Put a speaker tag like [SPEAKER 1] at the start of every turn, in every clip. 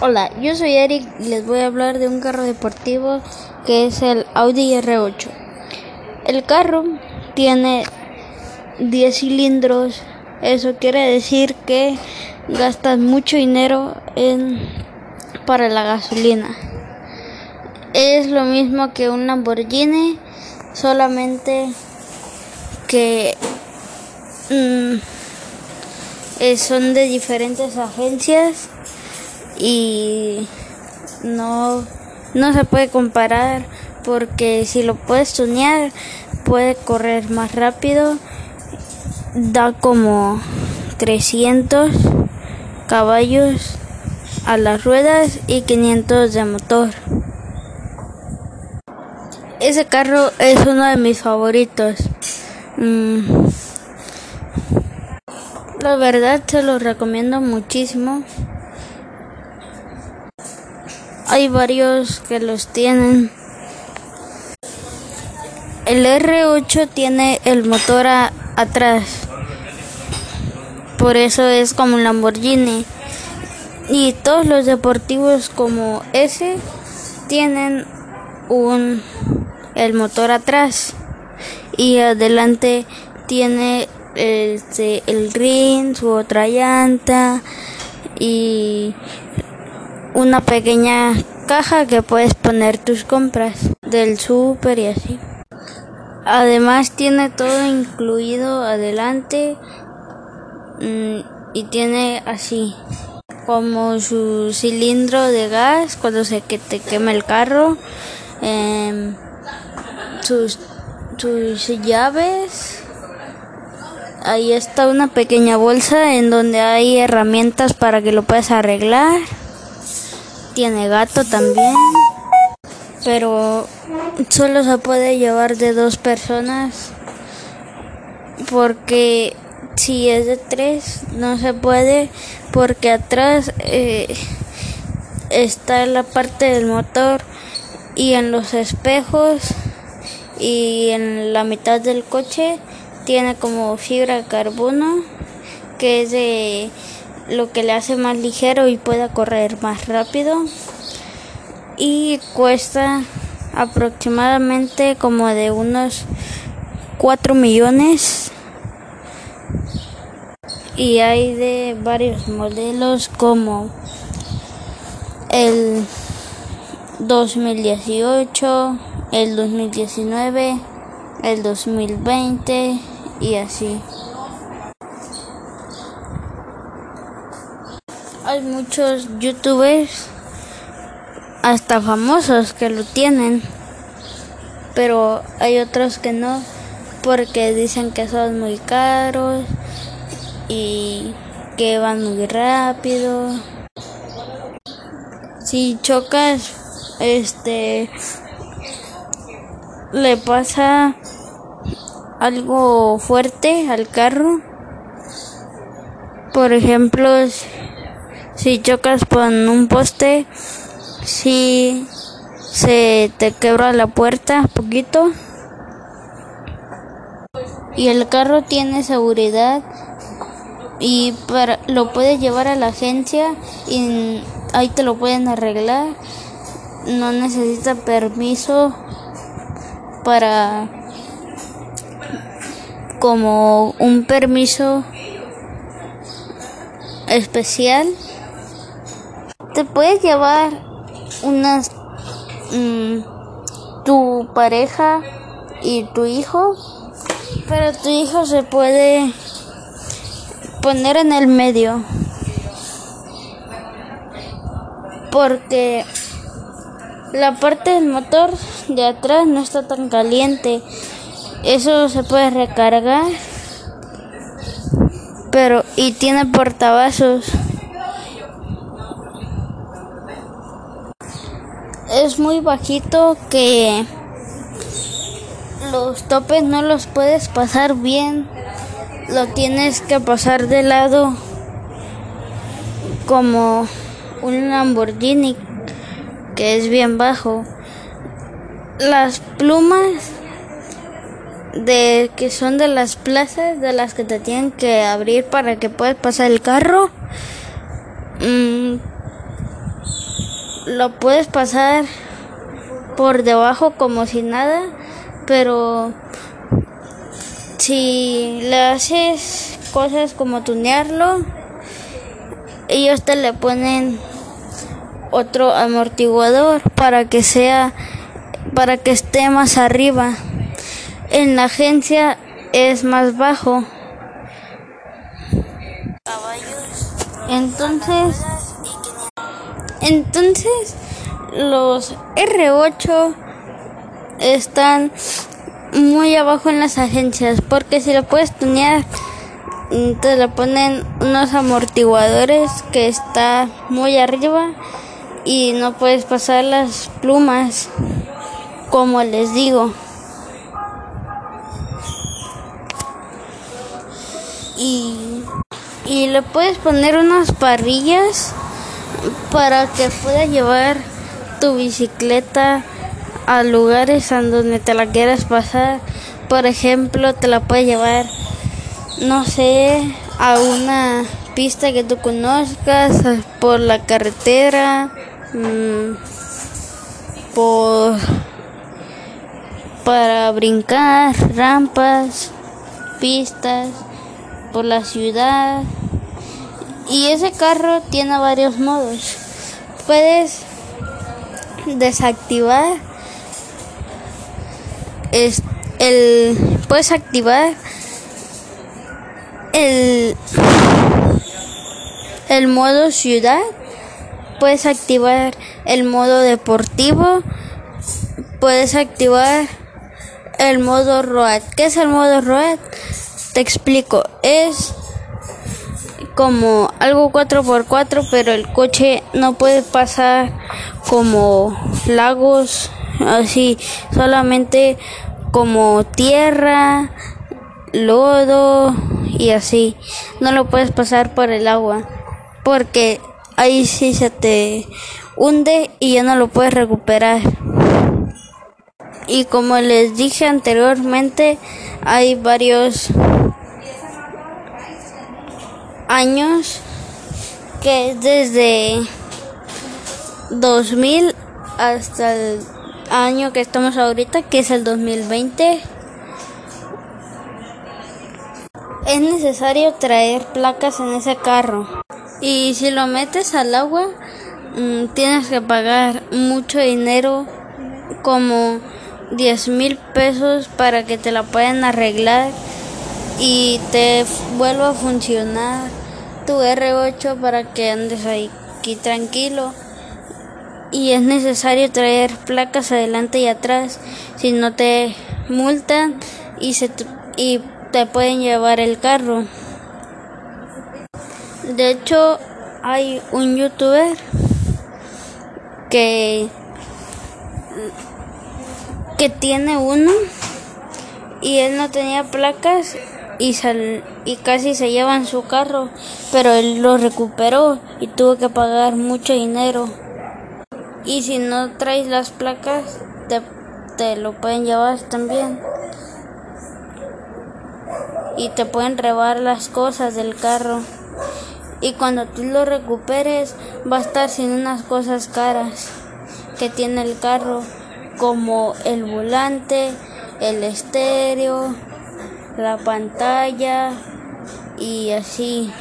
[SPEAKER 1] Hola, yo soy Eric y les voy a hablar de un carro deportivo que es el Audi R8. El carro tiene 10 cilindros, eso quiere decir que gastas mucho dinero en, para la gasolina. Es lo mismo que un Lamborghini, solamente que mm, eh, son de diferentes agencias y no, no se puede comparar porque si lo puedes tunear puede correr más rápido da como 300 caballos a las ruedas y 500 de motor. Ese carro es uno de mis favoritos. Mm. la verdad se lo recomiendo muchísimo hay varios que los tienen. El R8 tiene el motor atrás. Por eso es como un Lamborghini. Y todos los deportivos como ese tienen un el motor atrás y adelante tiene el, el ring, su otra llanta y una pequeña caja que puedes poner tus compras del súper y así. Además tiene todo incluido adelante mm, y tiene así como su cilindro de gas cuando se que te quema el carro, em, sus, sus llaves. Ahí está una pequeña bolsa en donde hay herramientas para que lo puedas arreglar tiene gato también, pero solo se puede llevar de dos personas porque si es de tres no se puede porque atrás eh, está la parte del motor y en los espejos y en la mitad del coche tiene como fibra de carbono que es de lo que le hace más ligero y pueda correr más rápido y cuesta aproximadamente como de unos 4 millones y hay de varios modelos como el 2018, el 2019, el 2020 y así. Muchos youtubers hasta famosos que lo tienen pero hay otros que no porque dicen que son muy caros y que van muy rápido. Si chocas este le pasa algo fuerte al carro. Por ejemplo si chocas con un poste, si se te quebra la puerta poquito. Y el carro tiene seguridad y para, lo puedes llevar a la agencia y ahí te lo pueden arreglar. No necesita permiso para como un permiso especial te puedes llevar unas mm, tu pareja y tu hijo, pero tu hijo se puede poner en el medio porque la parte del motor de atrás no está tan caliente. Eso se puede recargar, pero y tiene portavasos. Es muy bajito que los topes no los puedes pasar bien. Lo tienes que pasar de lado como un Lamborghini que es bien bajo. Las plumas de que son de las plazas de las que te tienen que abrir para que puedas pasar el carro. Mm, lo puedes pasar por debajo como si nada, pero si le haces cosas como tunearlo, ellos te le ponen otro amortiguador para que sea para que esté más arriba. En la agencia es más bajo. Entonces, entonces los R8 están muy abajo en las agencias porque si lo puedes tunear te le ponen unos amortiguadores que está muy arriba y no puedes pasar las plumas como les digo. Y, y le puedes poner unas parrillas para que pueda llevar tu bicicleta a lugares en donde te la quieras pasar. Por ejemplo, te la puedes llevar, no sé, a una pista que tú conozcas, por la carretera, mm, por para brincar, rampas, pistas, por la ciudad. Y ese carro tiene varios modos. Puedes desactivar es el puedes activar el el modo ciudad puedes activar el modo deportivo puedes activar el modo road ¿qué es el modo road? te explico es como algo 4x4, pero el coche no puede pasar como lagos, así, solamente como tierra, lodo y así. No lo puedes pasar por el agua, porque ahí sí se te hunde y ya no lo puedes recuperar. Y como les dije anteriormente, hay varios años que es desde 2000 hasta el año que estamos ahorita, que es el 2020. Es necesario traer placas en ese carro. Y si lo metes al agua, mm, tienes que pagar mucho dinero, como 10 mil pesos, para que te la puedan arreglar y te vuelva a funcionar tu R8 para que andes aquí tranquilo. Y es necesario traer placas adelante y atrás, si no te multan y, se y te pueden llevar el carro. De hecho, hay un youtuber que que tiene uno y él no tenía placas y, y casi se llevan su carro, pero él lo recuperó y tuvo que pagar mucho dinero. Y si no traes las placas, te, te lo pueden llevar también. Y te pueden robar las cosas del carro. Y cuando tú lo recuperes, va a estar sin unas cosas caras que tiene el carro, como el volante, el estéreo, la pantalla y así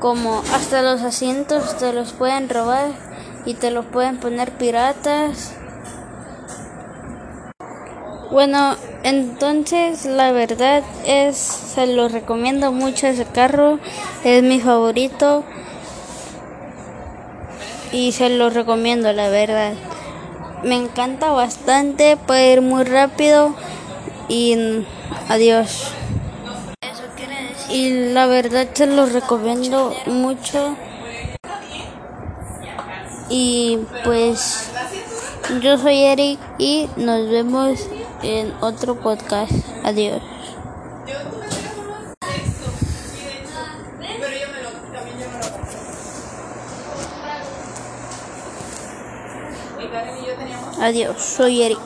[SPEAKER 1] como hasta los asientos te los pueden robar y te los pueden poner piratas. Bueno, entonces la verdad es, se lo recomiendo mucho ese carro, es mi favorito y se lo recomiendo la verdad. Me encanta bastante, puede ir muy rápido y adiós. Y la verdad se los recomiendo mucho. Y pues yo soy Eric y nos vemos en otro podcast. Adiós. Adiós, soy Eric.